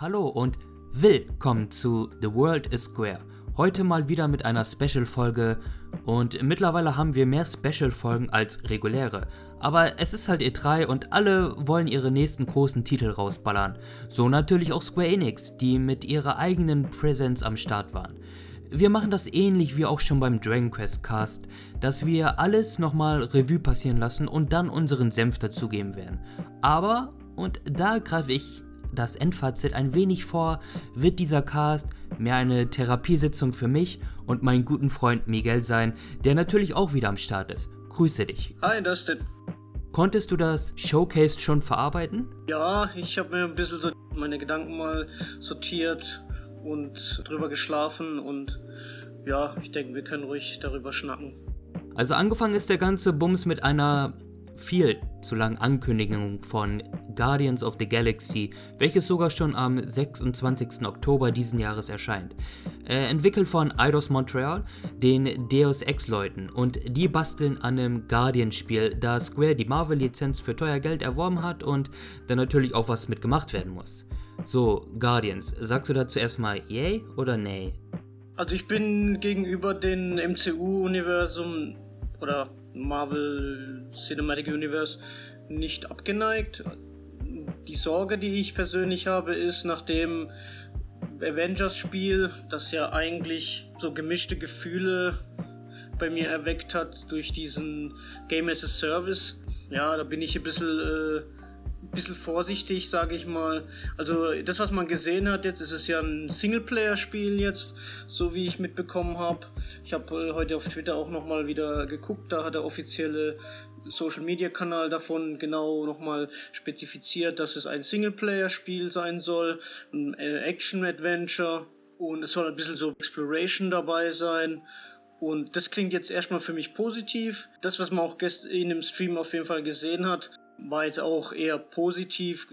Hallo und willkommen zu The World is Square. Heute mal wieder mit einer Special-Folge und mittlerweile haben wir mehr Special-Folgen als reguläre. Aber es ist halt E3 und alle wollen ihre nächsten großen Titel rausballern. So natürlich auch Square Enix, die mit ihrer eigenen Präsenz am Start waren. Wir machen das ähnlich wie auch schon beim Dragon Quest Cast, dass wir alles nochmal Revue passieren lassen und dann unseren Senf dazugeben werden. Aber, und da greife ich das Endfazit ein wenig vor, wird dieser Cast mehr eine Therapiesitzung für mich und meinen guten Freund Miguel sein, der natürlich auch wieder am Start ist. Grüße dich. Hi Dustin. Konntest du das Showcase schon verarbeiten? Ja, ich habe mir ein bisschen so meine Gedanken mal sortiert und drüber geschlafen und ja, ich denke, wir können ruhig darüber schnacken. Also angefangen ist der ganze Bums mit einer viel zu langen Ankündigung von Guardians of the Galaxy, welches sogar schon am 26. Oktober diesen Jahres erscheint. Äh, entwickelt von Eidos Montreal, den Deus Ex-Leuten, und die basteln an einem Guardian-Spiel, da Square die Marvel-Lizenz für teuer Geld erworben hat und dann natürlich auch was mitgemacht werden muss. So, Guardians, sagst du dazu erstmal yay oder nay? Also ich bin gegenüber dem MCU-Universum oder Marvel Cinematic Universe nicht abgeneigt. Die Sorge, die ich persönlich habe, ist nach dem Avengers-Spiel, das ja eigentlich so gemischte Gefühle bei mir erweckt hat durch diesen Game as a Service. Ja, da bin ich ein bisschen äh, bisschen vorsichtig, sage ich mal. Also das, was man gesehen hat jetzt, ist es ja ein Singleplayer-Spiel jetzt, so wie ich mitbekommen habe. Ich habe äh, heute auf Twitter auch nochmal wieder geguckt, da hat der offizielle Social-Media-Kanal davon genau nochmal spezifiziert, dass es ein Singleplayer-Spiel sein soll, ein äh, Action-Adventure und es soll ein bisschen so Exploration dabei sein. Und das klingt jetzt erstmal für mich positiv. Das, was man auch in dem Stream auf jeden Fall gesehen hat, war jetzt auch eher positiv.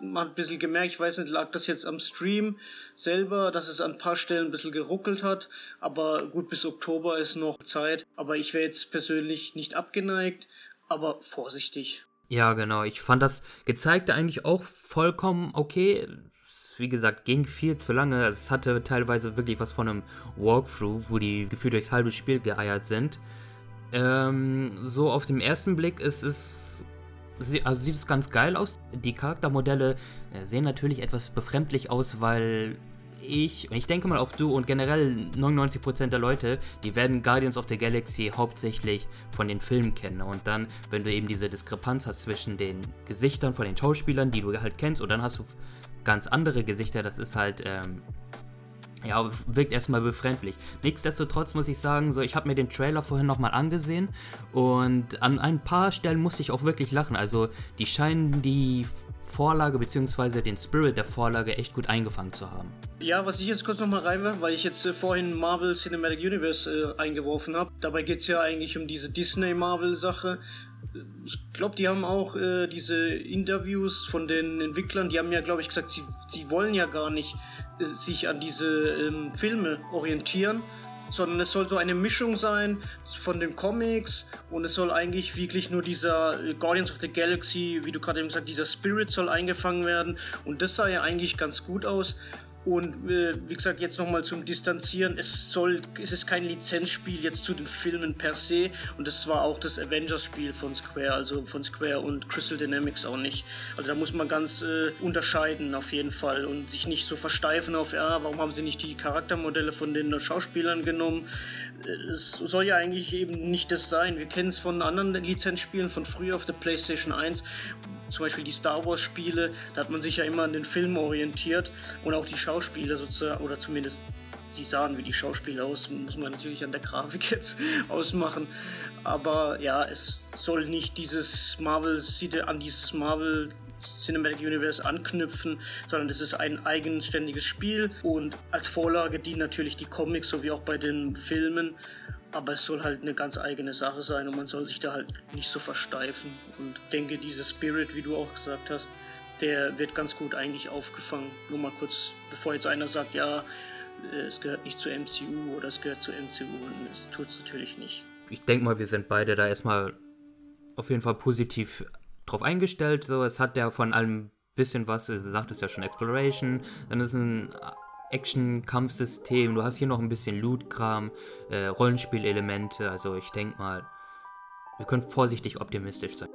Man hat ein bisschen gemerkt, ich weiß nicht, lag das jetzt am Stream selber, dass es an ein paar Stellen ein bisschen geruckelt hat. Aber gut, bis Oktober ist noch Zeit. Aber ich wäre jetzt persönlich nicht abgeneigt, aber vorsichtig. Ja, genau. Ich fand das Gezeigte eigentlich auch vollkommen okay. Wie gesagt, ging viel zu lange. Es hatte teilweise wirklich was von einem Walkthrough, wo die gefühlt durchs halbe Spiel geeiert sind. Ähm, so auf dem ersten Blick ist es also sieht es ganz geil aus. Die Charaktermodelle äh, sehen natürlich etwas befremdlich aus, weil ich, ich denke mal auch du und generell 99% der Leute, die werden Guardians of the Galaxy hauptsächlich von den Filmen kennen. Und dann, wenn du eben diese Diskrepanz hast zwischen den Gesichtern von den Schauspielern, die du halt kennst, und dann hast du ganz andere Gesichter, das ist halt ähm, ja, wirkt erstmal befremdlich. Nichtsdestotrotz muss ich sagen, so ich habe mir den Trailer vorhin nochmal angesehen und an ein paar Stellen musste ich auch wirklich lachen. Also die scheinen die Vorlage bzw. den Spirit der Vorlage echt gut eingefangen zu haben. Ja, was ich jetzt kurz nochmal reinwerfe, weil ich jetzt äh, vorhin Marvel Cinematic Universe äh, eingeworfen habe. Dabei geht es ja eigentlich um diese Disney-Marvel-Sache ich glaube, die haben auch äh, diese Interviews von den Entwicklern, die haben ja, glaube ich, gesagt, sie, sie wollen ja gar nicht äh, sich an diese ähm, Filme orientieren, sondern es soll so eine Mischung sein von den Comics und es soll eigentlich wirklich nur dieser äh, Guardians of the Galaxy, wie du gerade eben gesagt, dieser Spirit soll eingefangen werden und das sah ja eigentlich ganz gut aus. Und äh, wie gesagt, jetzt nochmal zum Distanzieren. Es soll, es ist kein Lizenzspiel jetzt zu den Filmen per se. Und das war auch das Avengers-Spiel von Square, also von Square und Crystal Dynamics auch nicht. Also da muss man ganz äh, unterscheiden auf jeden Fall und sich nicht so versteifen auf, ja, warum haben sie nicht die Charaktermodelle von den Schauspielern genommen. Äh, es soll ja eigentlich eben nicht das sein. Wir kennen es von anderen Lizenzspielen von früher auf der PlayStation 1 zum Beispiel die Star Wars Spiele, da hat man sich ja immer an den Film orientiert und auch die Schauspieler sozusagen, oder zumindest sie sahen wie die Schauspieler aus, muss man natürlich an der Grafik jetzt ausmachen. Aber ja, es soll nicht dieses Marvel, an dieses Marvel Cinematic Universe anknüpfen, sondern es ist ein eigenständiges Spiel und als Vorlage dienen natürlich die Comics sowie auch bei den Filmen aber es soll halt eine ganz eigene Sache sein und man soll sich da halt nicht so versteifen. Und denke, dieser Spirit, wie du auch gesagt hast, der wird ganz gut eigentlich aufgefangen. Nur mal kurz, bevor jetzt einer sagt, ja, äh, es gehört nicht zur MCU oder es gehört zur MCU und es tut es natürlich nicht. Ich denke mal, wir sind beide da erstmal auf jeden Fall positiv drauf eingestellt. So, es hat ja von allem bisschen was, du sagtest ja schon Exploration, dann ist ein Action-Kampfsystem, du hast hier noch ein bisschen Loot-Kram, äh, Rollenspielelemente, also ich denke mal, wir können vorsichtig optimistisch sein.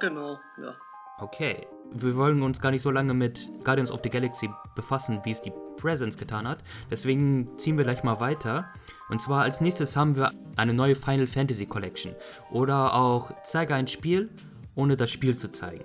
Genau, ja. Okay, wir wollen uns gar nicht so lange mit Guardians of the Galaxy befassen, wie es die Presence getan hat. Deswegen ziehen wir gleich mal weiter. Und zwar als nächstes haben wir eine neue Final Fantasy Collection. Oder auch zeige ein Spiel, ohne das Spiel zu zeigen.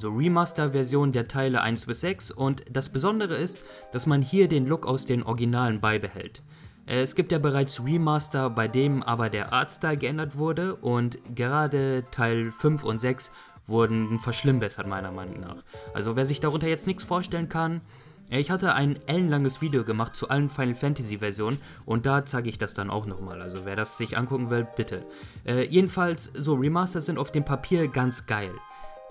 So Remaster-Version der Teile 1 bis 6 und das Besondere ist, dass man hier den Look aus den Originalen beibehält. Es gibt ja bereits Remaster, bei dem aber der Artstyle geändert wurde und gerade Teil 5 und 6 wurden verschlimmbessert, meiner Meinung nach. Also wer sich darunter jetzt nichts vorstellen kann, ich hatte ein ellenlanges Video gemacht zu allen Final Fantasy Versionen und da zeige ich das dann auch nochmal. Also wer das sich angucken will, bitte. Äh, jedenfalls, so Remasters sind auf dem Papier ganz geil.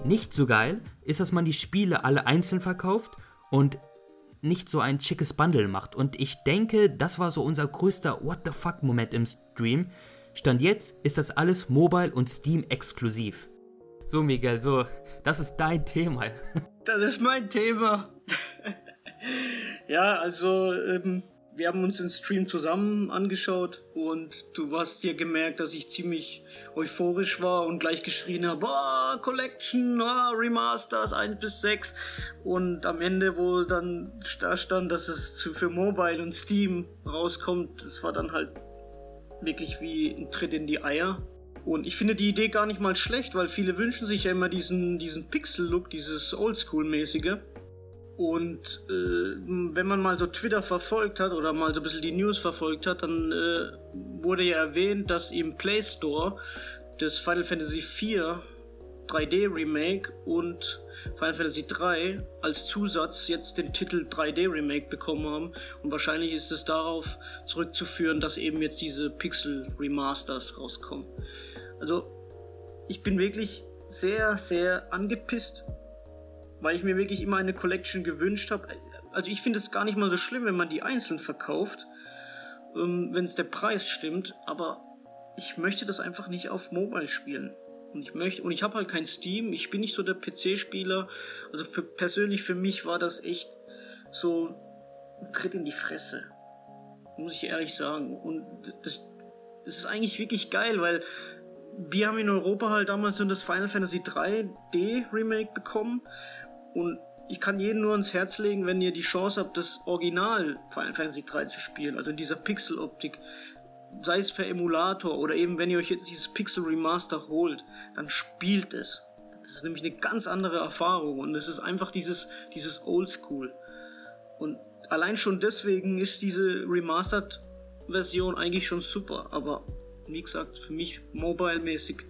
Nicht so geil ist, dass man die Spiele alle einzeln verkauft und nicht so ein schickes Bundle macht. Und ich denke, das war so unser größter What the fuck Moment im Stream. Stand jetzt ist das alles Mobile und Steam exklusiv. So, Miguel, so, das ist dein Thema. Das ist mein Thema. ja, also, ähm, wir haben uns den Stream zusammen angeschaut und du hast dir gemerkt, dass ich ziemlich euphorisch war und gleich geschrien habe, boah, Collection, oh, Remasters 1 bis 6 und am Ende, wo dann da stand, dass es für Mobile und Steam rauskommt, das war dann halt wirklich wie ein Tritt in die Eier. Und ich finde die Idee gar nicht mal schlecht, weil viele wünschen sich ja immer diesen, diesen Pixel-Look, dieses Oldschool-mäßige. Und äh, wenn man mal so Twitter verfolgt hat oder mal so ein bisschen die News verfolgt hat, dann äh, wurde ja erwähnt, dass im Play Store das Final Fantasy IV 3D Remake und Final Fantasy 3 als Zusatz jetzt den Titel 3D Remake bekommen haben. Und wahrscheinlich ist es darauf zurückzuführen, dass eben jetzt diese Pixel Remasters rauskommen. Also, ich bin wirklich sehr, sehr angepisst, weil ich mir wirklich immer eine Collection gewünscht habe. Also, ich finde es gar nicht mal so schlimm, wenn man die einzeln verkauft, ähm, wenn es der Preis stimmt, aber ich möchte das einfach nicht auf Mobile spielen. Und ich möchte, und ich habe halt kein Steam, ich bin nicht so der PC-Spieler. Also persönlich für mich war das echt so ein Tritt in die Fresse. Muss ich ehrlich sagen. Und das, das ist eigentlich wirklich geil, weil wir haben in Europa halt damals nur das Final Fantasy 3D Remake bekommen und ich kann jedem nur ans Herz legen, wenn ihr die Chance habt, das Original Final Fantasy 3 zu spielen, also in dieser Pixel-Optik, sei es per Emulator oder eben wenn ihr euch jetzt dieses Pixel Remaster holt, dann spielt es. Das ist nämlich eine ganz andere Erfahrung und es ist einfach dieses, dieses Oldschool. Und allein schon deswegen ist diese Remastered Version eigentlich schon super, aber wie gesagt, für mich mobile-mäßig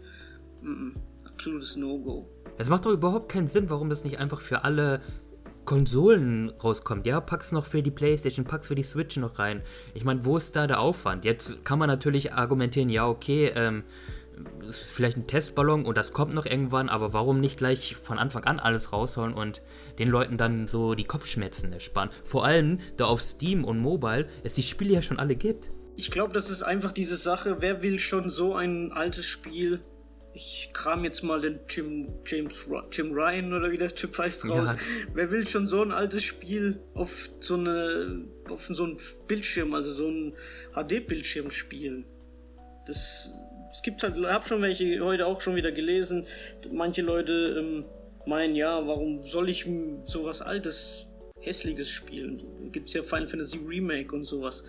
absolutes No-Go. Es macht doch überhaupt keinen Sinn, warum das nicht einfach für alle Konsolen rauskommt. Ja, pack's noch für die Playstation, pack's für die Switch noch rein. Ich meine, wo ist da der Aufwand? Jetzt kann man natürlich argumentieren, ja, okay, ähm, vielleicht ein Testballon und das kommt noch irgendwann, aber warum nicht gleich von Anfang an alles rausholen und den Leuten dann so die Kopfschmerzen ersparen? Vor allem, da auf Steam und Mobile es die Spiele ja schon alle gibt. Ich glaube, das ist einfach diese Sache, wer will schon so ein altes Spiel? Ich kram jetzt mal den Jim, James Jim Ryan oder wie der Typ heißt raus. Ja. Wer will schon so ein altes Spiel auf so eine auf so einen Bildschirm, also so ein HD-Bildschirm spielen? Das es gibt halt, ich habe schon welche heute auch schon wieder gelesen. Manche Leute ähm, meinen, ja, warum soll ich sowas Altes, Hässliches spielen? Gibt's ja Final Fantasy Remake und sowas.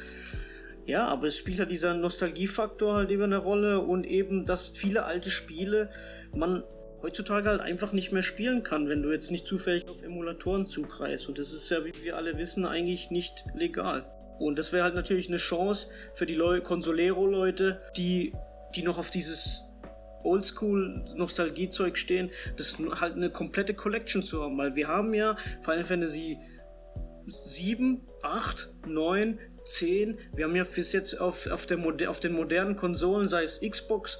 Ja, aber es spielt halt dieser Nostalgiefaktor halt eben eine Rolle und eben, dass viele alte Spiele man heutzutage halt einfach nicht mehr spielen kann, wenn du jetzt nicht zufällig auf Emulatoren zugreifst. Und das ist ja, wie wir alle wissen, eigentlich nicht legal. Und das wäre halt natürlich eine Chance für die Leu Consolero-Leute, die, die noch auf dieses Oldschool-Nostalgie-Zeug stehen, das halt eine komplette Collection zu haben. Weil wir haben ja Final Fantasy 7, 8, 9, 10. Wir haben ja bis jetzt auf, auf, der, auf den modernen Konsolen, sei es Xbox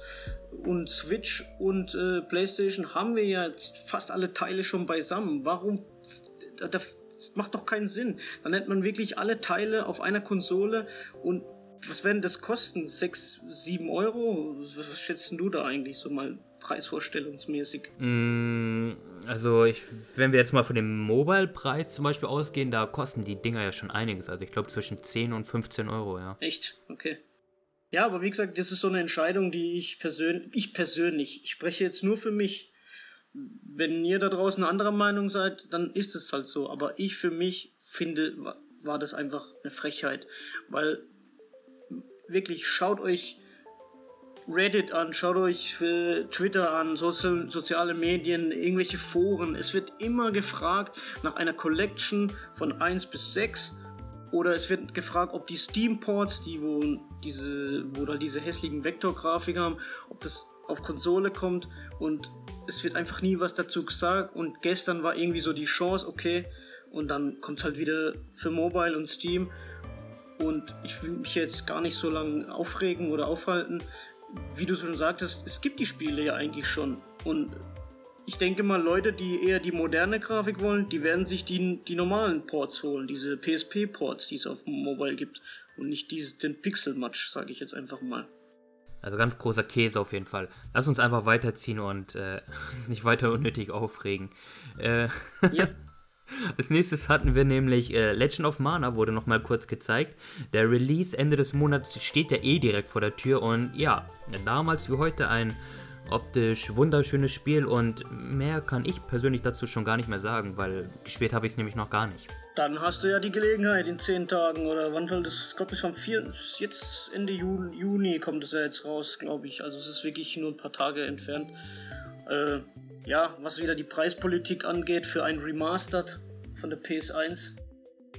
und Switch und äh, PlayStation, haben wir ja fast alle Teile schon beisammen. Warum? Das macht doch keinen Sinn. Dann nennt man wirklich alle Teile auf einer Konsole und was werden das kosten? 6, 7 Euro? Was, schätzt du da eigentlich so mal preisvorstellungsmäßig? Mm, also, ich, wenn wir jetzt mal von dem Mobile-Preis zum Beispiel ausgehen, da kosten die Dinger ja schon einiges. Also, ich glaube zwischen 10 und 15 Euro, ja. Echt? Okay. Ja, aber wie gesagt, das ist so eine Entscheidung, die ich persönlich, ich persönlich, ich spreche jetzt nur für mich. Wenn ihr da draußen anderer Meinung seid, dann ist es halt so. Aber ich für mich finde, war das einfach eine Frechheit. Weil wirklich, schaut euch Reddit an, schaut euch Twitter an, Sozi soziale Medien, irgendwelche Foren. Es wird immer gefragt nach einer Collection von 1 bis 6 oder es wird gefragt, ob die Steam-Ports, die wo diese, wo da diese hässlichen Vektorgrafik haben, ob das auf Konsole kommt. Und es wird einfach nie was dazu gesagt. Und gestern war irgendwie so die Chance, okay, und dann kommt es halt wieder für Mobile und Steam. Und ich will mich jetzt gar nicht so lange aufregen oder aufhalten. Wie du schon sagtest, es gibt die Spiele ja eigentlich schon. Und ich denke mal, Leute, die eher die moderne Grafik wollen, die werden sich die, die normalen Ports holen, diese PSP-Ports, die es auf dem Mobile gibt. Und nicht diese, den Pixel-Match, sage ich jetzt einfach mal. Also ganz großer Käse auf jeden Fall. Lass uns einfach weiterziehen und äh, uns nicht weiter unnötig aufregen. Äh, ja. Als nächstes hatten wir nämlich äh, Legend of Mana, wurde nochmal kurz gezeigt. Der Release Ende des Monats steht ja eh direkt vor der Tür und ja, damals wie heute ein optisch wunderschönes Spiel und mehr kann ich persönlich dazu schon gar nicht mehr sagen, weil gespielt habe ich es nämlich noch gar nicht. Dann hast du ja die Gelegenheit in 10 Tagen oder wann soll das, ich glaube, bis am 4, jetzt Ende Juni, Juni kommt es ja jetzt raus, glaube ich. Also es ist wirklich nur ein paar Tage entfernt. Äh, ja, was wieder die Preispolitik angeht für ein Remastered von der PS1.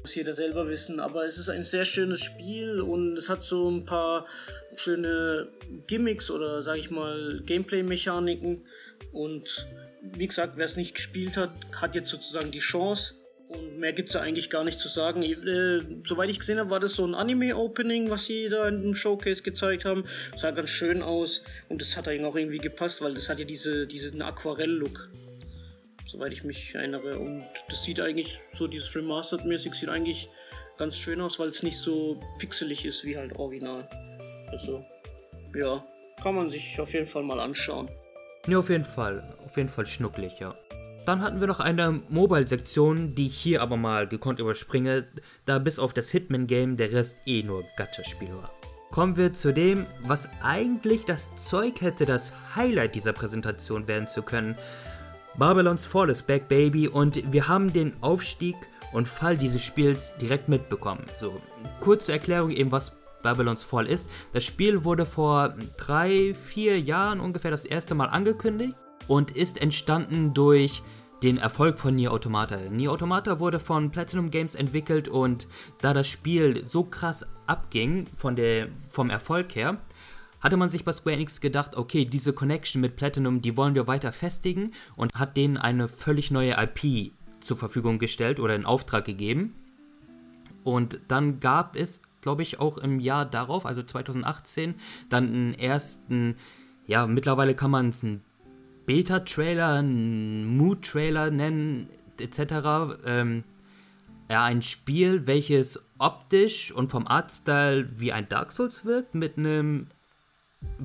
Muss jeder selber wissen, aber es ist ein sehr schönes Spiel und es hat so ein paar schöne Gimmicks oder sag ich mal Gameplay-Mechaniken. Und wie gesagt, wer es nicht gespielt hat, hat jetzt sozusagen die Chance. Und mehr gibt es da eigentlich gar nicht zu sagen. Äh, soweit ich gesehen habe, war das so ein Anime-Opening, was sie da in dem Showcase gezeigt haben. Sah ganz schön aus und das hat eigentlich auch irgendwie gepasst, weil das hat ja diese, diesen Aquarell-Look soweit ich mich erinnere. Und das sieht eigentlich so, dieses Remastered-mäßig sieht eigentlich ganz schön aus, weil es nicht so pixelig ist wie halt original. Also, ja, kann man sich auf jeden Fall mal anschauen. Ja, auf jeden Fall. Auf jeden Fall schnucklig, ja. Dann hatten wir noch eine Mobile-Sektion, die ich hier aber mal gekonnt überspringe, da bis auf das Hitman-Game der Rest eh nur Gacha-Spiel war. Kommen wir zu dem, was eigentlich das Zeug hätte, das Highlight dieser Präsentation werden zu können, Babylon's Fall is back, baby, und wir haben den Aufstieg und Fall dieses Spiels direkt mitbekommen. So, kurze Erklärung eben, was Babylon's Fall ist. Das Spiel wurde vor drei, vier Jahren ungefähr das erste Mal angekündigt und ist entstanden durch den Erfolg von Nier Automata. Nier Automata wurde von Platinum Games entwickelt und da das Spiel so krass abging von der, vom Erfolg her, hatte man sich bei Square Enix gedacht, okay, diese Connection mit Platinum, die wollen wir weiter festigen und hat denen eine völlig neue IP zur Verfügung gestellt oder in Auftrag gegeben. Und dann gab es, glaube ich, auch im Jahr darauf, also 2018, dann einen ersten, ja, mittlerweile kann man es einen Beta-Trailer, Mood-Trailer nennen, etc. Ähm, ja, ein Spiel, welches optisch und vom Artstyle wie ein Dark Souls wirkt, mit einem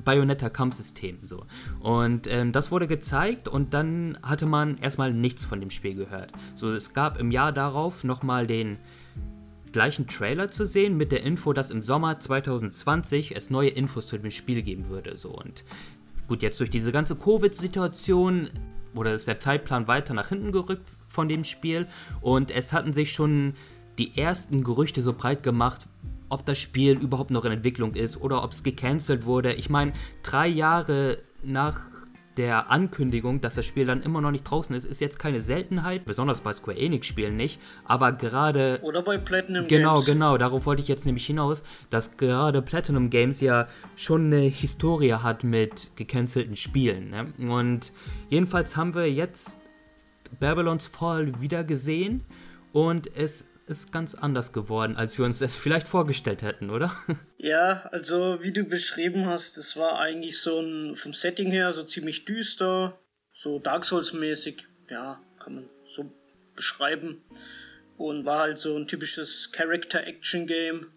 Bayonetta-Kampfsystem. So. Und ähm, das wurde gezeigt und dann hatte man erstmal nichts von dem Spiel gehört. So, es gab im Jahr darauf nochmal den gleichen Trailer zu sehen mit der Info, dass im Sommer 2020 es neue Infos zu dem Spiel geben würde. So. Und gut, jetzt durch diese ganze Covid-Situation wurde der Zeitplan weiter nach hinten gerückt von dem Spiel und es hatten sich schon die ersten Gerüchte so breit gemacht, ob das Spiel überhaupt noch in Entwicklung ist oder ob es gecancelt wurde. Ich meine, drei Jahre nach der Ankündigung, dass das Spiel dann immer noch nicht draußen ist, ist jetzt keine Seltenheit, besonders bei Square Enix Spielen nicht, aber gerade oder bei Platinum genau, Games. Genau, genau, darauf wollte ich jetzt nämlich hinaus, dass gerade Platinum Games ja schon eine Historie hat mit gecancelten Spielen, ne? Und jedenfalls haben wir jetzt Babylon's Fall wieder gesehen und es ist ganz anders geworden, als wir uns das vielleicht vorgestellt hätten, oder? Ja, also wie du beschrieben hast, es war eigentlich so ein, vom Setting her so ziemlich düster, so Dark Souls-mäßig, ja, kann man so beschreiben. Und war halt so ein typisches Character-Action-Game.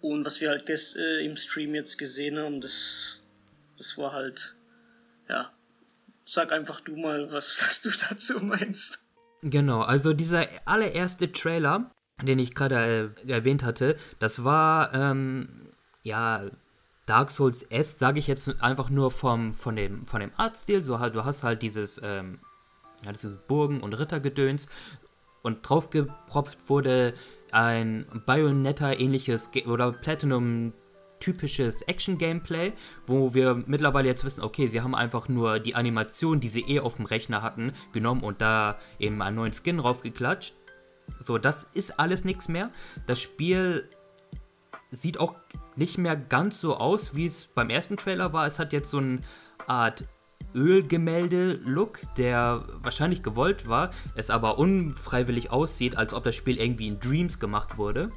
Und was wir halt gest äh, im Stream jetzt gesehen haben, das, das war halt ja, sag einfach du mal, was, was du dazu meinst. Genau, also dieser allererste Trailer, den ich gerade äh, erwähnt hatte, das war, ähm, ja, Dark Souls S, sage ich jetzt einfach nur vom, von, dem, von dem Artstil. So, halt, du hast halt dieses, ähm, ja, dieses Burgen- und Rittergedöns und draufgepropft wurde ein Bayonetta-ähnliches oder Platinum typisches Action-Gameplay, wo wir mittlerweile jetzt wissen, okay, sie haben einfach nur die Animation, die sie eh auf dem Rechner hatten, genommen und da eben einen neuen Skin draufgeklatscht. So, das ist alles nichts mehr. Das Spiel sieht auch nicht mehr ganz so aus, wie es beim ersten Trailer war. Es hat jetzt so eine Art Ölgemälde-Look, der wahrscheinlich gewollt war, es aber unfreiwillig aussieht, als ob das Spiel irgendwie in Dreams gemacht wurde.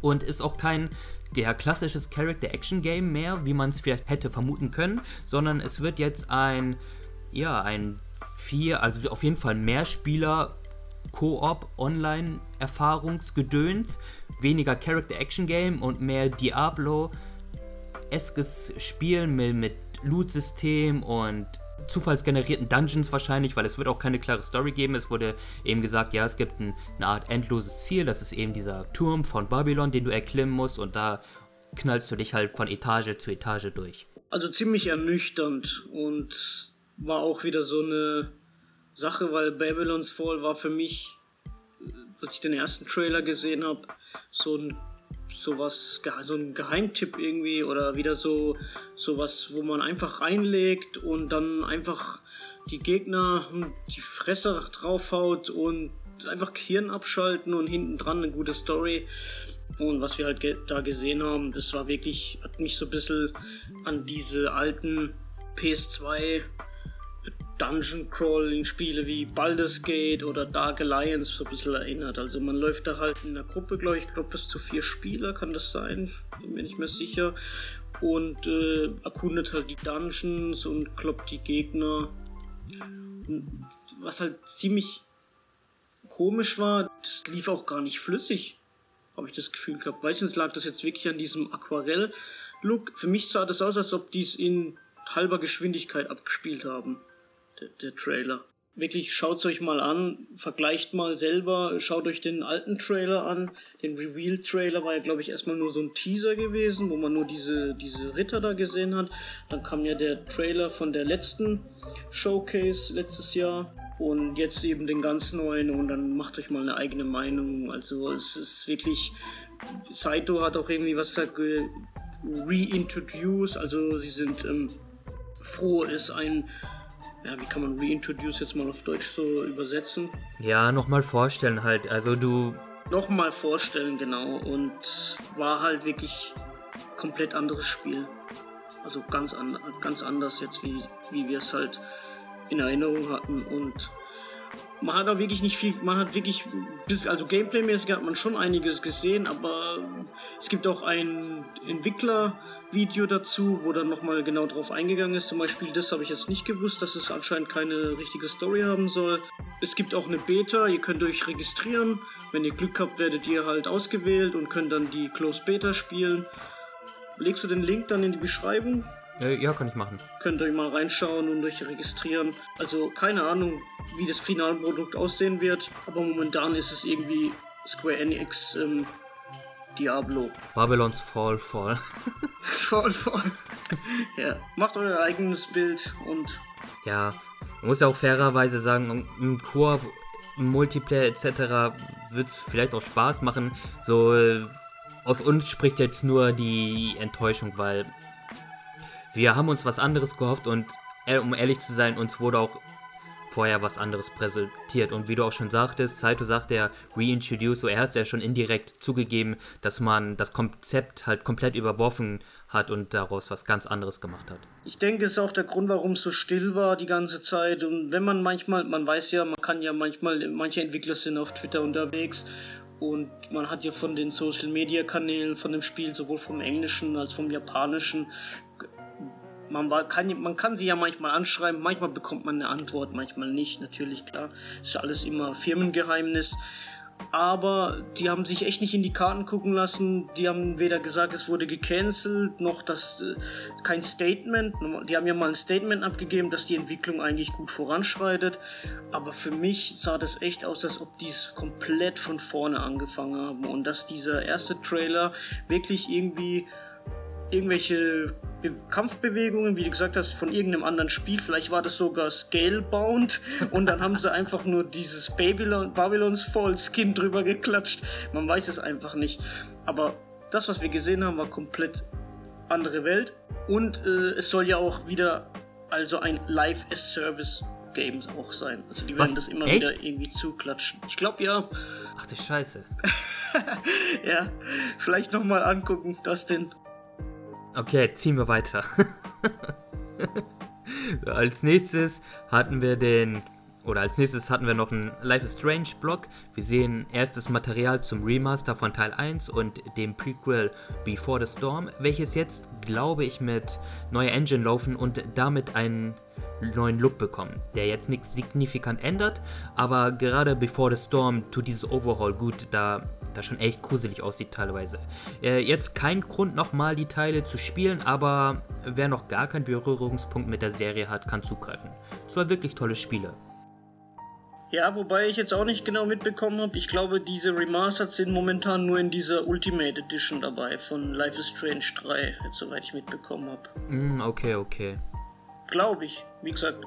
Und ist auch kein ja, klassisches Character-Action-Game mehr, wie man es vielleicht hätte vermuten können, sondern es wird jetzt ein, ja, ein vier, also auf jeden Fall mehr Spieler Koop Online Erfahrungsgedöns, weniger Character Action Game und mehr Diablo eskes Spiel mit, mit Loot System und zufallsgenerierten Dungeons wahrscheinlich, weil es wird auch keine klare Story geben. Es wurde eben gesagt, ja, es gibt ein, eine Art endloses Ziel. Das ist eben dieser Turm von Babylon, den du erklimmen musst und da knallst du dich halt von Etage zu Etage durch. Also ziemlich ernüchternd und war auch wieder so eine Sache, weil Babylon's Fall war für mich, als ich den ersten Trailer gesehen habe, so ein sowas, so ein Geheimtipp irgendwie oder wieder so sowas, wo man einfach reinlegt und dann einfach die Gegner die Fresse draufhaut und einfach Hirn abschalten und hinten dran eine gute Story. Und was wir halt ge da gesehen haben, das war wirklich, hat mich so ein bisschen an diese alten PS2 Dungeon Crawling Spiele wie Baldur's Gate oder Dark Alliance so ein bisschen erinnert. Also man läuft da halt in einer Gruppe, glaube ich, glaube bis zu vier Spieler kann das sein, bin mir nicht mehr sicher. Und äh, erkundet halt die Dungeons und kloppt die Gegner. Was halt ziemlich komisch war, das lief auch gar nicht flüssig, habe ich das Gefühl gehabt. Weiß nicht, lag das jetzt wirklich an diesem Aquarell-Look. Für mich sah das aus, als ob die es in halber Geschwindigkeit abgespielt haben der, der Trailer. Wirklich schaut euch mal an, vergleicht mal selber, schaut euch den alten Trailer an. Den Reveal-Trailer war ja, glaube ich, erstmal nur so ein Teaser gewesen, wo man nur diese, diese Ritter da gesehen hat. Dann kam ja der Trailer von der letzten Showcase letztes Jahr und jetzt eben den ganz neuen und dann macht euch mal eine eigene Meinung. Also es ist wirklich, Saito hat auch irgendwie was gesagt, reintroduce, also sie sind ähm, froh, ist ein ja, wie kann man Reintroduce jetzt mal auf Deutsch so übersetzen? Ja, nochmal vorstellen halt. Also du. Nochmal vorstellen, genau. Und war halt wirklich komplett anderes Spiel. Also ganz, an, ganz anders jetzt, wie, wie wir es halt in Erinnerung hatten. Und man hat auch wirklich nicht viel, man hat wirklich, bis, also Gameplay-mäßig hat man schon einiges gesehen, aber es gibt auch ein Entwickler-Video dazu, wo dann nochmal genau drauf eingegangen ist. Zum Beispiel, das habe ich jetzt nicht gewusst, dass es anscheinend keine richtige Story haben soll. Es gibt auch eine Beta, ihr könnt euch registrieren. Wenn ihr Glück habt, werdet ihr halt ausgewählt und könnt dann die Closed Beta spielen. Legst du den Link dann in die Beschreibung? Äh, ja, kann ich machen. Könnt ihr mal reinschauen und euch registrieren. Also keine Ahnung, wie das Finalprodukt aussehen wird, aber momentan ist es irgendwie Square Enix ähm, Diablo. Babylons Fall Fall. Fall Fall. ja, macht euer eigenes Bild und. Ja, man muss ja auch fairerweise sagen, im Koop, im Multiplayer etc. wird es vielleicht auch Spaß machen. So, äh, aus uns spricht jetzt nur die Enttäuschung, weil wir haben uns was anderes gehofft und äh, um ehrlich zu sein, uns wurde auch vorher was anderes präsentiert. Und wie du auch schon sagtest, Saito sagt ja reintroduce, so er hat es ja schon indirekt zugegeben, dass man das Konzept halt komplett überworfen hat und daraus was ganz anderes gemacht hat. Ich denke, es ist auch der Grund, warum es so still war die ganze Zeit. Und wenn man manchmal, man weiß ja, man kann ja manchmal, manche Entwickler sind auf Twitter unterwegs und man hat ja von den Social Media Kanälen von dem Spiel, sowohl vom Englischen als vom Japanischen, man, war, kann, man kann sie ja manchmal anschreiben, manchmal bekommt man eine Antwort, manchmal nicht, natürlich, klar. Ist ja alles immer Firmengeheimnis. aber die haben sich echt nicht in die Karten gucken lassen. Die haben weder gesagt, es wurde gecancelt, noch dass äh, kein Statement. Die haben ja mal ein Statement abgegeben, dass die Entwicklung eigentlich gut voranschreitet. Aber für mich sah das echt aus, als ob die es komplett von vorne angefangen haben und dass dieser erste Trailer wirklich irgendwie irgendwelche Be Kampfbewegungen, wie du gesagt hast, von irgendeinem anderen Spiel. Vielleicht war das sogar Scalebound und dann haben sie einfach nur dieses Babylon, Babylons Fall Skin drüber geklatscht. Man weiß es einfach nicht. Aber das, was wir gesehen haben, war komplett andere Welt und äh, es soll ja auch wieder also ein Live-as-Service Game auch sein. Also die werden Was? das immer Echt? wieder irgendwie zuklatschen. Ich glaube ja. Ach du Scheiße. ja, vielleicht nochmal angucken, das denn. Okay, ziehen wir weiter. als nächstes hatten wir den, oder als nächstes hatten wir noch einen Life is Strange Blog. Wir sehen erstes Material zum Remaster von Teil 1 und dem Prequel Before the Storm, welches jetzt, glaube ich, mit neuer Engine laufen und damit einen neuen Look bekommen, der jetzt nichts signifikant ändert, aber gerade Before the Storm tut dieses Overhaul gut, da das schon echt gruselig aussieht teilweise. Äh, jetzt kein Grund nochmal die Teile zu spielen, aber wer noch gar keinen Berührungspunkt mit der Serie hat, kann zugreifen. War wirklich tolle Spiele. Ja, wobei ich jetzt auch nicht genau mitbekommen habe. Ich glaube, diese Remastered sind momentan nur in dieser Ultimate Edition dabei von Life is Strange 3, jetzt, soweit ich mitbekommen habe. Mm, okay, okay. Glaube ich, wie gesagt.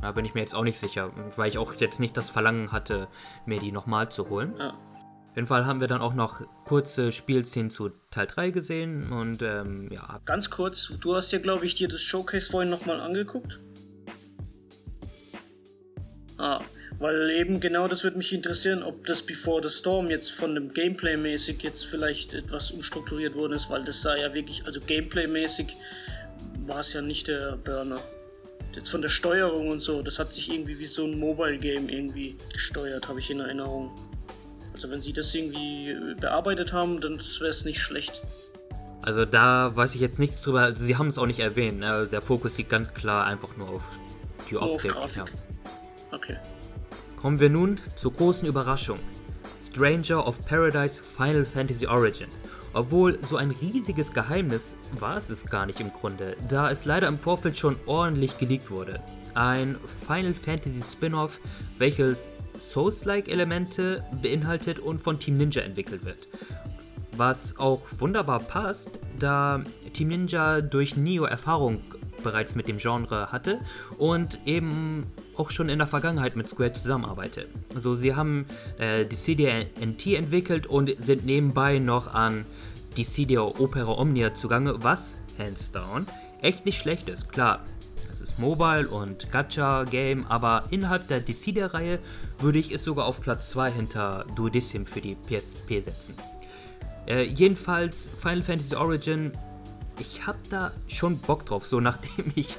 Da bin ich mir jetzt auch nicht sicher, weil ich auch jetzt nicht das Verlangen hatte, mir die nochmal zu holen. Ja. Auf jeden Fall haben wir dann auch noch kurze Spielszenen zu Teil 3 gesehen und ähm, ja. Ganz kurz, du hast ja, glaube ich, dir das Showcase vorhin nochmal angeguckt. Ah, weil eben genau das würde mich interessieren, ob das Before the Storm jetzt von dem Gameplay mäßig jetzt vielleicht etwas umstrukturiert worden ist, weil das sah ja wirklich, also Gameplay mäßig war es ja nicht der Burner. Jetzt von der Steuerung und so, das hat sich irgendwie wie so ein Mobile Game irgendwie gesteuert, habe ich in Erinnerung. Also wenn sie das irgendwie bearbeitet haben, dann wäre es nicht schlecht. Also da weiß ich jetzt nichts drüber. Also sie haben es auch nicht erwähnt. Ne? Der Fokus liegt ganz klar einfach nur auf die Optik. Auf. Ja. Okay. Kommen wir nun zur großen Überraschung. Stranger of Paradise Final Fantasy Origins. Obwohl so ein riesiges Geheimnis war es es gar nicht im Grunde, da es leider im Vorfeld schon ordentlich geleakt wurde. Ein Final Fantasy Spin-off, welches Souls-like Elemente beinhaltet und von Team Ninja entwickelt wird. Was auch wunderbar passt, da Team Ninja durch Neo Erfahrung bereits mit dem Genre hatte und eben auch schon in der Vergangenheit mit Square zusammenarbeitet. Also sie haben äh, die CDNT entwickelt und sind nebenbei noch an die CD Opera Omnia zugange, was, hands down, echt nicht schlecht ist. Klar, es ist Mobile und Gacha-Game, aber innerhalb der Dissidia-Reihe würde ich es sogar auf Platz 2 hinter Duodecim für die PSP setzen. Äh, jedenfalls Final Fantasy Origin, ich habe da schon Bock drauf, so nachdem ich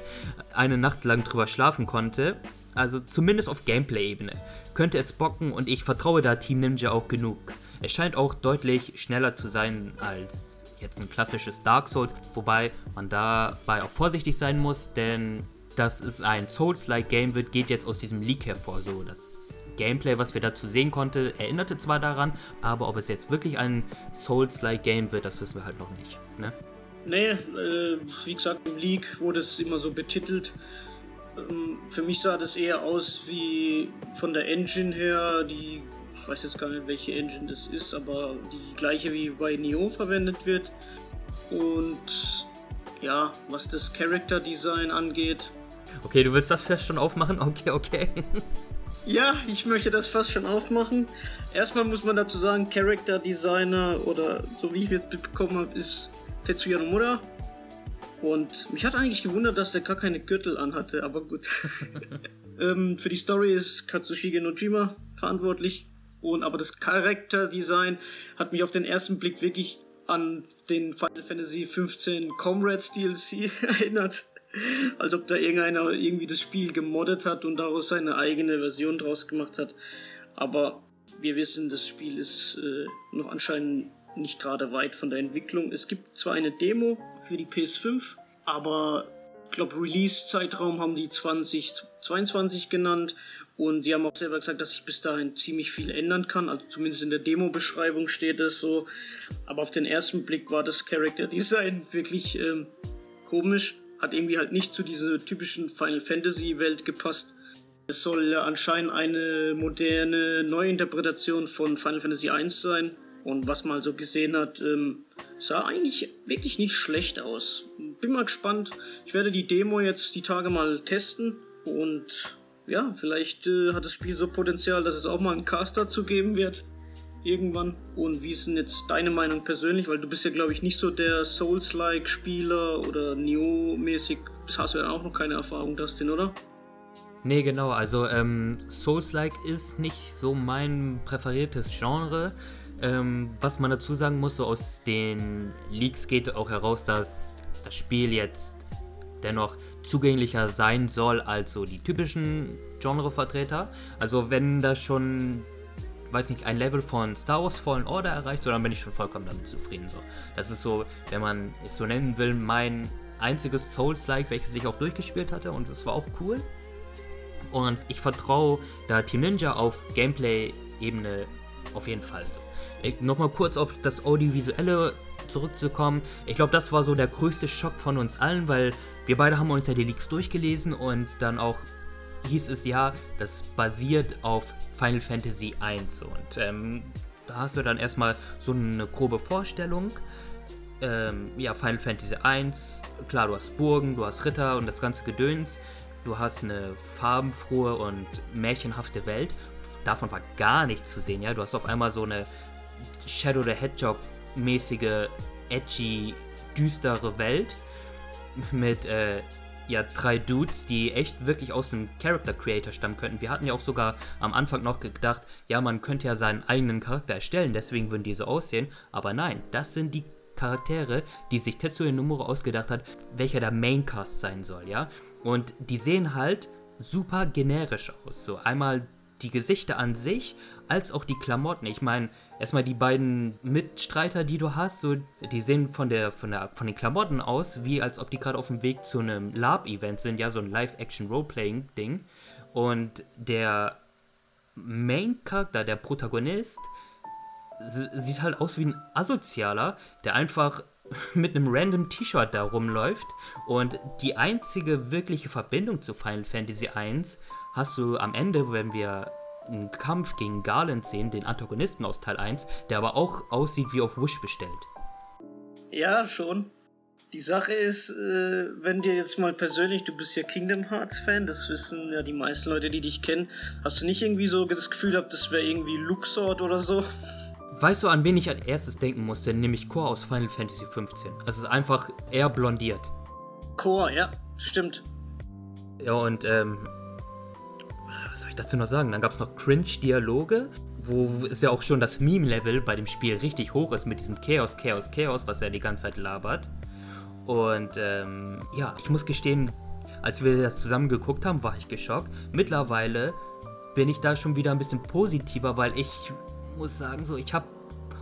eine Nacht lang drüber schlafen konnte. Also zumindest auf Gameplay-Ebene könnte es bocken und ich vertraue da Team Ninja auch genug. Es scheint auch deutlich schneller zu sein als jetzt ein klassisches Dark Souls, wobei man dabei auch vorsichtig sein muss, denn dass es ein Souls-like Game wird, geht jetzt aus diesem Leak hervor. So, das Gameplay, was wir dazu sehen konnten, erinnerte zwar daran, aber ob es jetzt wirklich ein Souls-like Game wird, das wissen wir halt noch nicht. Ne? Nee, äh, wie gesagt, im Leak wurde es immer so betitelt. Ähm, für mich sah das eher aus wie von der Engine her, die ich weiß jetzt gar nicht, welche Engine das ist, aber die gleiche wie bei Neo verwendet wird. Und ja, was das Character Design angeht. Okay, du willst das fast schon aufmachen? Okay, okay. Ja, ich möchte das fast schon aufmachen. Erstmal muss man dazu sagen, Character Designer oder so wie ich es mitbekommen habe, ist Tetsuya Nomura. Und mich hat eigentlich gewundert, dass der gar keine Gürtel anhatte, aber gut. ähm, für die Story ist Katsushige Nojima verantwortlich. Und aber das Charakterdesign hat mich auf den ersten Blick wirklich an den Final Fantasy 15 Comrades DLC erinnert. Als ob da irgendeiner irgendwie das Spiel gemoddet hat und daraus seine eigene Version draus gemacht hat. Aber wir wissen, das Spiel ist äh, noch anscheinend nicht gerade weit von der Entwicklung. Es gibt zwar eine Demo für die PS5, aber ich glaube Release-Zeitraum haben die 2022 genannt Und die haben auch selber gesagt, dass sich bis dahin ziemlich viel ändern kann. Also zumindest in der Demo-Beschreibung steht es so. Aber auf den ersten Blick war das Character Design wirklich ähm, komisch. Hat irgendwie halt nicht zu dieser typischen Final Fantasy Welt gepasst. Es soll anscheinend eine moderne Neuinterpretation von Final Fantasy I sein. Und was man so gesehen hat, ähm, sah eigentlich wirklich nicht schlecht aus. Bin mal gespannt. Ich werde die Demo jetzt die Tage mal testen und ja, vielleicht äh, hat das Spiel so Potenzial, dass es auch mal einen Cast dazu geben wird. Irgendwann. Und wie ist denn jetzt deine Meinung persönlich? Weil du bist ja, glaube ich, nicht so der Souls-like-Spieler oder Neo-mäßig. Hast du ja auch noch keine Erfahrung, Dustin, oder? Nee, genau. Also, ähm, Souls-like ist nicht so mein präferiertes Genre. Ähm, was man dazu sagen muss, so aus den Leaks geht auch heraus, dass das Spiel jetzt dennoch zugänglicher sein soll als so die typischen Genrevertreter. Also wenn das schon, weiß nicht, ein Level von Star Wars Fallen Order erreicht, so dann bin ich schon vollkommen damit zufrieden. So. Das ist so, wenn man es so nennen will, mein einziges Souls-like, welches ich auch durchgespielt hatte und das war auch cool. Und ich vertraue da Team Ninja auf Gameplay-Ebene auf jeden Fall so. Nochmal kurz auf das Audiovisuelle zurückzukommen. Ich glaube, das war so der größte Schock von uns allen, weil wir beide haben uns ja die Leaks durchgelesen und dann auch hieß es ja, das basiert auf Final Fantasy I. Und ähm, da hast du dann erstmal so eine grobe Vorstellung. Ähm, ja, Final Fantasy I, klar, du hast Burgen, du hast Ritter und das ganze Gedöns. Du hast eine farbenfrohe und märchenhafte Welt. Davon war gar nichts zu sehen, ja. Du hast auf einmal so eine Shadow the Hedgehog mäßige, edgy, düstere Welt mit äh, ja, drei Dudes, die echt wirklich aus einem Character Creator stammen könnten. Wir hatten ja auch sogar am Anfang noch gedacht, ja, man könnte ja seinen eigenen Charakter erstellen, deswegen würden die so aussehen. Aber nein, das sind die Charaktere, die sich Tetsuya Nomura ausgedacht hat, welcher der Maincast sein soll, ja. Und die sehen halt super generisch aus. So einmal die Gesichter an sich, als auch die Klamotten. Ich meine, erstmal die beiden Mitstreiter, die du hast, so, die sehen von, der, von, der, von den Klamotten aus, wie als ob die gerade auf dem Weg zu einem Lab-Event sind, ja, so ein Live-Action-Roleplaying-Ding. Und der Main-Charakter, der Protagonist, sieht halt aus wie ein Asozialer, der einfach mit einem random T-Shirt da rumläuft und die einzige wirkliche Verbindung zu Final Fantasy I hast du am Ende, wenn wir einen Kampf gegen Garland sehen, den Antagonisten aus Teil 1, der aber auch aussieht wie auf Wish bestellt. Ja, schon. Die Sache ist, äh, wenn dir jetzt mal persönlich, du bist ja Kingdom Hearts Fan, das wissen ja die meisten Leute, die dich kennen, hast du nicht irgendwie so das Gefühl gehabt, das wäre irgendwie Luxord oder so? Weißt du, an wen ich als erstes denken musste? Nämlich Core aus Final Fantasy XV. Ist einfach eher blondiert. Core, ja, stimmt. Ja, und ähm, was soll ich dazu noch sagen? Dann gab es noch Cringe-Dialoge, wo es ja auch schon das Meme-Level bei dem Spiel richtig hoch ist mit diesem Chaos, Chaos, Chaos, was er die ganze Zeit labert. Und ähm, ja, ich muss gestehen, als wir das zusammen geguckt haben, war ich geschockt. Mittlerweile bin ich da schon wieder ein bisschen positiver, weil ich muss sagen, so ich habe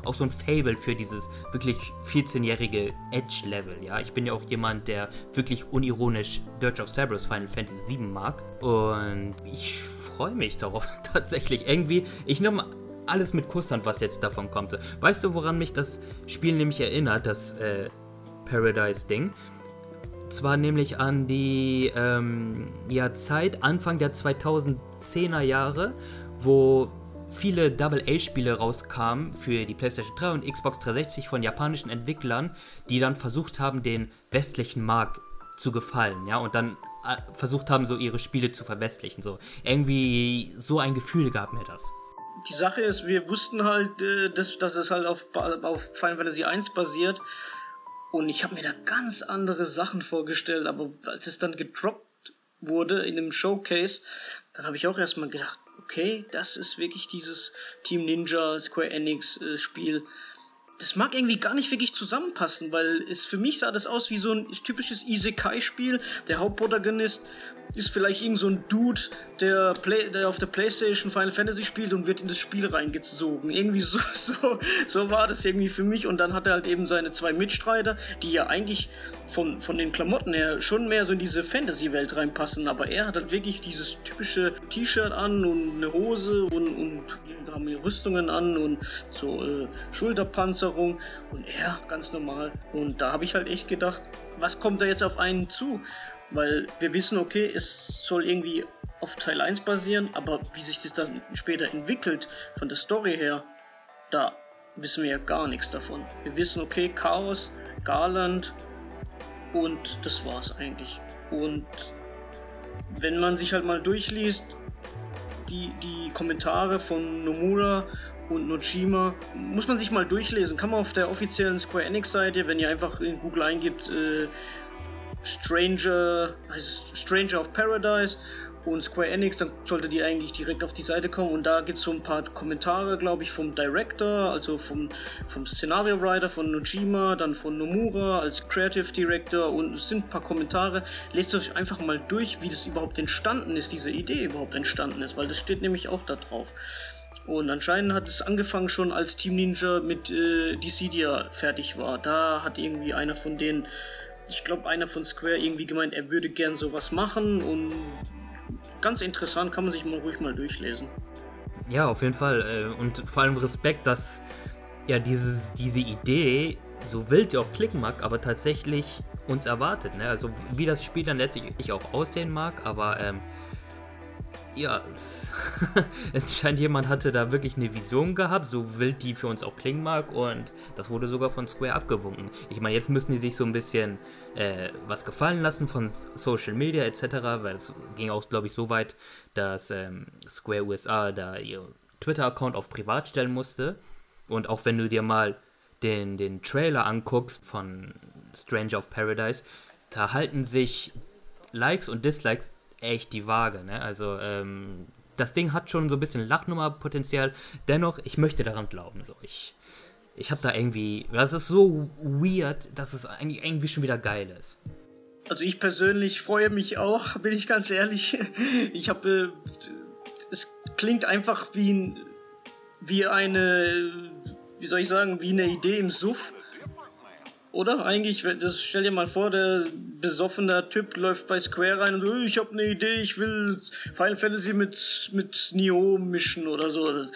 auch so ein Fable für dieses wirklich 14-jährige Edge-Level, ja. Ich bin ja auch jemand, der wirklich unironisch Dirge of Cerberus Final Fantasy 7 mag. Und ich freue mich darauf tatsächlich. Irgendwie, ich nehme alles mit Kusshand, was jetzt davon kommt. Weißt du, woran mich das Spiel nämlich erinnert, das äh, Paradise-Ding? Zwar nämlich an die ähm, ja, Zeit Anfang der 2010er Jahre, wo viele Double-A-Spiele rauskamen für die PlayStation 3 und Xbox 360 von japanischen Entwicklern, die dann versucht haben, den westlichen Markt zu gefallen, ja, und dann äh, versucht haben, so ihre Spiele zu verwestlichen, so. Irgendwie so ein Gefühl gab mir das. Die Sache ist, wir wussten halt, äh, dass, dass es halt auf, auf Final Fantasy 1 basiert und ich habe mir da ganz andere Sachen vorgestellt, aber als es dann gedroppt wurde in dem Showcase, dann habe ich auch erstmal gedacht, okay, das ist wirklich dieses Team Ninja Square Enix äh, Spiel. das mag irgendwie gar nicht wirklich zusammenpassen, weil es für mich sah das aus wie so ein typisches Isekai-Spiel. Der Hauptprotagonist ist vielleicht irgend so ein Dude, der, Play, der auf der Playstation Final Fantasy spielt und wird in das Spiel reingezogen. Irgendwie so, so, so war das irgendwie für mich. Und dann hat er halt eben seine zwei Mitstreiter, die ja eigentlich von, von den Klamotten her schon mehr so in diese Fantasy-Welt reinpassen. Aber er hat halt wirklich dieses typische T-Shirt an und eine Hose und, und haben Rüstungen an und so äh, Schulterpanzerung. Und er ganz normal. Und da habe ich halt echt gedacht, was kommt da jetzt auf einen zu? Weil wir wissen, okay, es soll irgendwie auf Teil 1 basieren, aber wie sich das dann später entwickelt, von der Story her, da wissen wir ja gar nichts davon. Wir wissen, okay, Chaos, Garland und das war's eigentlich. Und wenn man sich halt mal durchliest, die, die Kommentare von Nomura und Nojima muss man sich mal durchlesen. Kann man auf der offiziellen Square Enix Seite, wenn ihr einfach in Google eingibt, äh, Stranger, Stranger of Paradise und Square Enix, dann sollte die eigentlich direkt auf die Seite kommen und da gibt es so ein paar Kommentare, glaube ich, vom Director, also vom, vom Scenario Writer von Nojima, dann von Nomura als Creative Director und es sind ein paar Kommentare. Lest euch einfach mal durch, wie das überhaupt entstanden ist, diese Idee überhaupt entstanden ist, weil das steht nämlich auch da drauf. Und anscheinend hat es angefangen schon, als Team Ninja mit äh, Dissidia fertig war. Da hat irgendwie einer von denen ich glaube, einer von Square irgendwie gemeint, er würde gern sowas machen und ganz interessant, kann man sich mal ruhig mal durchlesen. Ja, auf jeden Fall. Äh, und vor allem Respekt, dass ja dieses, diese Idee, so wild sie auch klicken mag, aber tatsächlich uns erwartet. Ne? Also wie das Spiel dann letztlich auch aussehen mag, aber ähm, ja, es, es, scheint jemand hatte da wirklich eine Vision gehabt, so wild die für uns auch klingen mag und das wurde sogar von Square abgewunken. Ich meine, jetzt müssen die sich so ein bisschen äh, was gefallen lassen von Social Media etc., weil es ging auch, glaube ich, so weit, dass ähm, Square USA da ihr Twitter-Account auf privat stellen musste und auch wenn du dir mal den, den Trailer anguckst von Stranger of Paradise, da halten sich Likes und Dislikes echt die Waage. Ne? Also ähm, das Ding hat schon so ein bisschen Lachnummerpotenzial. Dennoch, ich möchte daran glauben. So, ich, ich habe da irgendwie, das ist so weird, dass es eigentlich irgendwie schon wieder geil ist. Also ich persönlich freue mich auch, bin ich ganz ehrlich. Ich habe, äh, es klingt einfach wie ein, wie eine, wie soll ich sagen, wie eine Idee im Suff oder? Eigentlich, das stell dir mal vor, der besoffene Typ läuft bei Square rein und oh, ich habe eine Idee, ich will Final Fantasy mit, mit Nioh mischen oder so. Da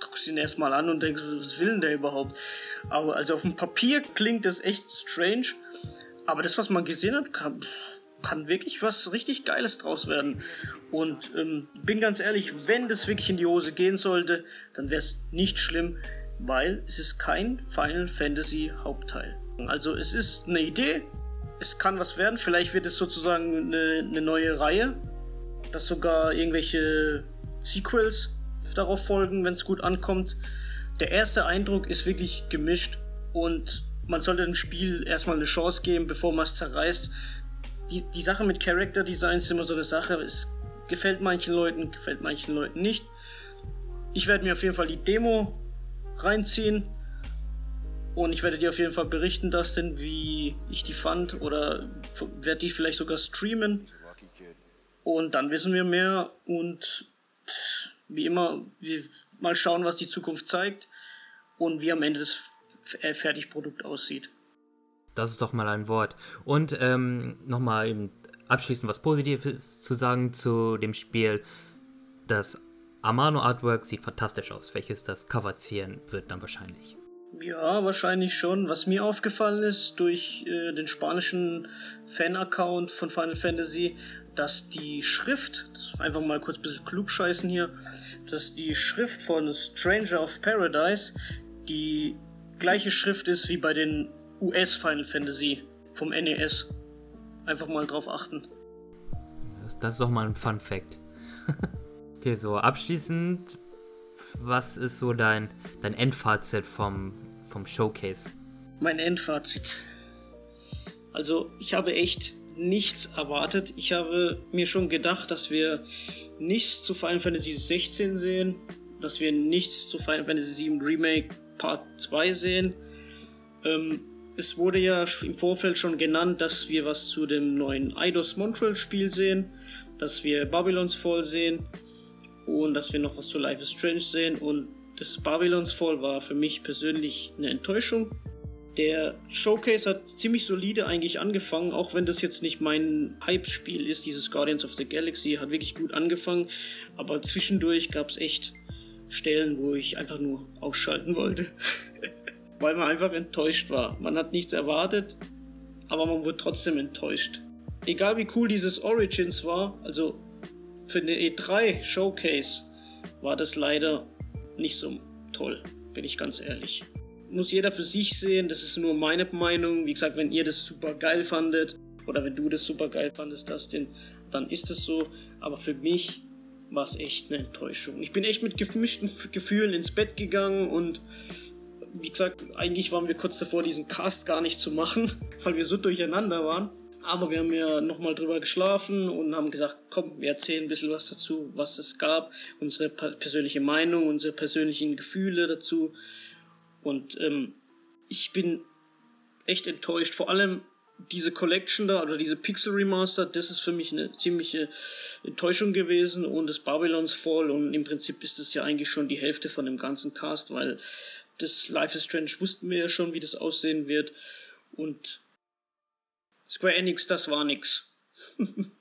guckst du ihn erstmal an und denkst, was will denn der überhaupt? Aber also auf dem Papier klingt das echt strange. Aber das, was man gesehen hat, kann, kann wirklich was richtig Geiles draus werden. Und ähm, bin ganz ehrlich, wenn das wirklich in die Hose gehen sollte, dann wäre es nicht schlimm, weil es ist kein Final Fantasy Hauptteil. Also es ist eine Idee, es kann was werden, vielleicht wird es sozusagen eine, eine neue Reihe, dass sogar irgendwelche Sequels darauf folgen, wenn es gut ankommt. Der erste Eindruck ist wirklich gemischt und man sollte dem Spiel erstmal eine Chance geben, bevor man es zerreißt. Die, die Sache mit Character Design ist immer so eine Sache, es gefällt manchen Leuten, gefällt manchen Leuten nicht. Ich werde mir auf jeden Fall die Demo reinziehen und ich werde dir auf jeden Fall berichten, Dustin, wie ich die fand oder werde die vielleicht sogar streamen. Und dann wissen wir mehr und wie immer, wir mal schauen, was die Zukunft zeigt und wie am Ende das äh, Fertigprodukt aussieht. Das ist doch mal ein Wort. Und ähm, nochmal abschließend was Positives zu sagen zu dem Spiel. Das Amano Artwork sieht fantastisch aus, welches das Cover ziehen wird dann wahrscheinlich. Ja, wahrscheinlich schon. Was mir aufgefallen ist durch äh, den spanischen Fan-Account von Final Fantasy, dass die Schrift, das einfach mal kurz ein bisschen klugscheißen hier, dass die Schrift von Stranger of Paradise die gleiche Schrift ist wie bei den US Final Fantasy vom NES. Einfach mal drauf achten. Das ist doch mal ein Fun Fact. okay, so abschließend was ist so dein, dein Endfazit vom, vom Showcase? Mein Endfazit. Also, ich habe echt nichts erwartet. Ich habe mir schon gedacht, dass wir nichts zu Final Fantasy 16 sehen, dass wir nichts zu Final Fantasy 7 Remake Part 2 sehen. Ähm, es wurde ja im Vorfeld schon genannt, dass wir was zu dem neuen Eidos Montreal Spiel sehen, dass wir Babylons Fall sehen und dass wir noch was zu Life is Strange sehen und das Babylons Fall war für mich persönlich eine Enttäuschung. Der Showcase hat ziemlich solide eigentlich angefangen, auch wenn das jetzt nicht mein Hype-Spiel ist, dieses Guardians of the Galaxy, hat wirklich gut angefangen, aber zwischendurch gab es echt Stellen, wo ich einfach nur ausschalten wollte. Weil man einfach enttäuscht war. Man hat nichts erwartet, aber man wurde trotzdem enttäuscht. Egal wie cool dieses Origins war, also für eine E3 Showcase war das leider nicht so toll, bin ich ganz ehrlich. Muss jeder für sich sehen, das ist nur meine Meinung. Wie gesagt, wenn ihr das super geil fandet oder wenn du das super geil fandest, Dustin, dann ist es so. Aber für mich war es echt eine Enttäuschung. Ich bin echt mit gemischten Gefühlen ins Bett gegangen und wie gesagt, eigentlich waren wir kurz davor, diesen Cast gar nicht zu machen, weil wir so durcheinander waren. Aber wir haben ja nochmal drüber geschlafen und haben gesagt, komm, wir erzählen ein bisschen was dazu, was es gab, unsere persönliche Meinung, unsere persönlichen Gefühle dazu. Und ähm, ich bin echt enttäuscht, vor allem diese Collection da oder diese Pixel Remaster, das ist für mich eine ziemliche Enttäuschung gewesen und das Babylons Fall. Und im Prinzip ist das ja eigentlich schon die Hälfte von dem ganzen Cast, weil das Life is Strange wussten wir ja schon, wie das aussehen wird. Und Square Enix, das war nix.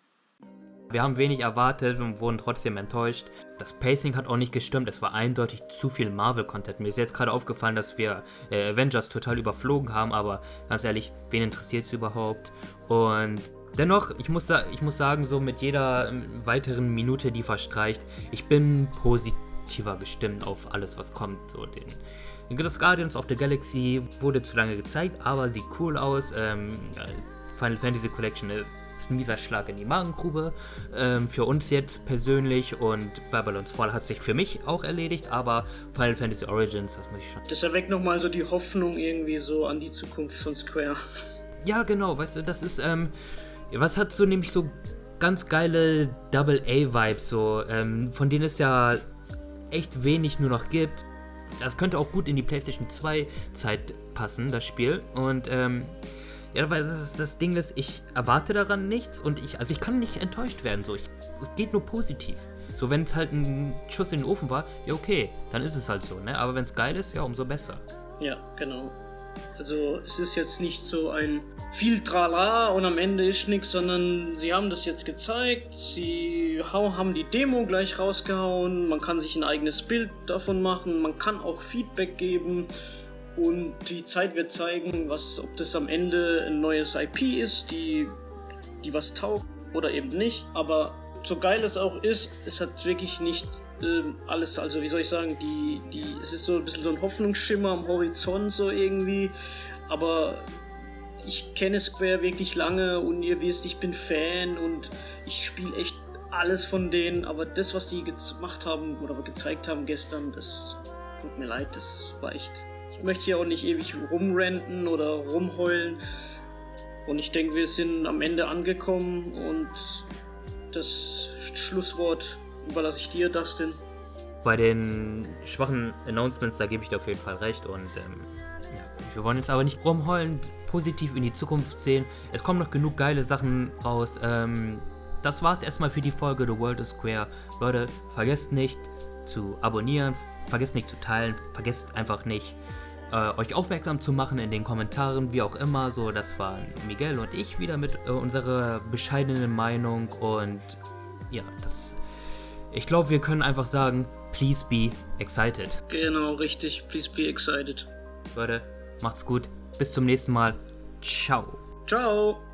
Wir haben wenig erwartet und wurden trotzdem enttäuscht. Das Pacing hat auch nicht gestimmt. Es war eindeutig zu viel Marvel-Content. Mir ist jetzt gerade aufgefallen, dass wir äh, Avengers total überflogen haben, aber ganz ehrlich, wen interessiert es überhaupt? Und dennoch, ich muss, ich muss sagen, so mit jeder ähm, weiteren Minute, die verstreicht, ich bin positiver gestimmt auf alles, was kommt. So den, den Guardians of the Galaxy wurde zu lange gezeigt, aber sieht cool aus. Ähm, Final Fantasy Collection äh, ist ein mieser Schlag in die Magengrube. Ähm, für uns jetzt persönlich und Babylon's Fall hat sich für mich auch erledigt, aber Final Fantasy Origins, das muss ich schon. Das erweckt nochmal so die Hoffnung irgendwie so an die Zukunft von Square. Ja, genau, weißt du, das ist, ähm, was hat so nämlich so ganz geile Double-A-Vibes, so, ähm, von denen es ja echt wenig nur noch gibt. Das könnte auch gut in die PlayStation 2 Zeit passen, das Spiel. Und ähm, ja, weil das, das Ding ist, ich erwarte daran nichts und ich, also ich kann nicht enttäuscht werden. So, es geht nur positiv. So, wenn es halt ein Schuss in den Ofen war, ja okay, dann ist es halt so, ne? Aber wenn es geil ist, ja, umso besser. Ja, genau. Also es ist jetzt nicht so ein viel Trala und am Ende ist nichts, sondern sie haben das jetzt gezeigt, sie haben die Demo gleich rausgehauen, man kann sich ein eigenes Bild davon machen, man kann auch Feedback geben und die Zeit wird zeigen, was, ob das am Ende ein neues IP ist, die, die was taugt oder eben nicht. Aber so geil es auch ist, es hat wirklich nicht äh, alles, also wie soll ich sagen, die, die, es ist so ein bisschen so ein Hoffnungsschimmer am Horizont so irgendwie. Aber ich kenne Square wirklich lange und ihr wisst, ich bin Fan und ich spiele echt alles von denen. Aber das, was die gemacht haben oder gezeigt haben gestern, das tut mir leid, das war echt möchte hier auch nicht ewig rumrenten oder rumheulen. Und ich denke, wir sind am Ende angekommen und das Schlusswort überlasse ich dir, Dustin. Bei den schwachen Announcements, da gebe ich dir auf jeden Fall recht und ähm, ja, wir wollen jetzt aber nicht rumheulen, positiv in die Zukunft sehen. Es kommen noch genug geile Sachen raus. Ähm, das war's erstmal für die Folge The World is Square. Leute, vergesst nicht zu abonnieren, vergesst nicht zu teilen, vergesst einfach nicht äh, euch aufmerksam zu machen in den Kommentaren, wie auch immer. So, das waren Miguel und ich wieder mit äh, unserer bescheidenen Meinung und ja, das. Ich glaube, wir können einfach sagen, please be excited. Genau, richtig. Please be excited. Leute, macht's gut. Bis zum nächsten Mal. Ciao. Ciao.